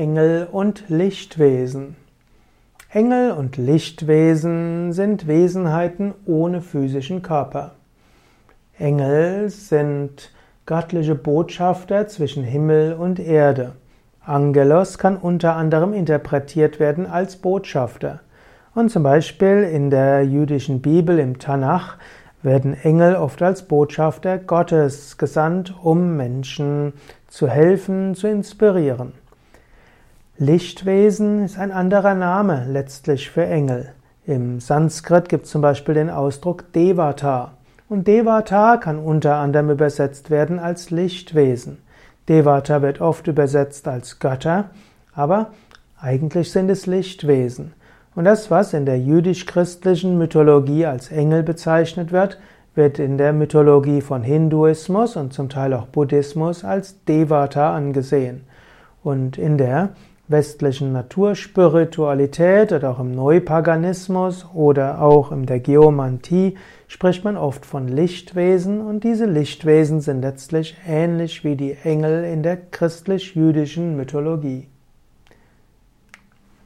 Engel und Lichtwesen. Engel und Lichtwesen sind Wesenheiten ohne physischen Körper. Engel sind göttliche Botschafter zwischen Himmel und Erde. Angelos kann unter anderem interpretiert werden als Botschafter. Und zum Beispiel in der jüdischen Bibel im Tanach werden Engel oft als Botschafter Gottes gesandt, um Menschen zu helfen, zu inspirieren. Lichtwesen ist ein anderer Name letztlich für Engel. Im Sanskrit gibt es zum Beispiel den Ausdruck Devata. Und Devata kann unter anderem übersetzt werden als Lichtwesen. Devata wird oft übersetzt als Götter, aber eigentlich sind es Lichtwesen. Und das, was in der jüdisch-christlichen Mythologie als Engel bezeichnet wird, wird in der Mythologie von Hinduismus und zum Teil auch Buddhismus als Devata angesehen. Und in der westlichen Naturspiritualität oder auch im Neupaganismus oder auch in der Geomantie spricht man oft von Lichtwesen und diese Lichtwesen sind letztlich ähnlich wie die Engel in der christlich-jüdischen Mythologie.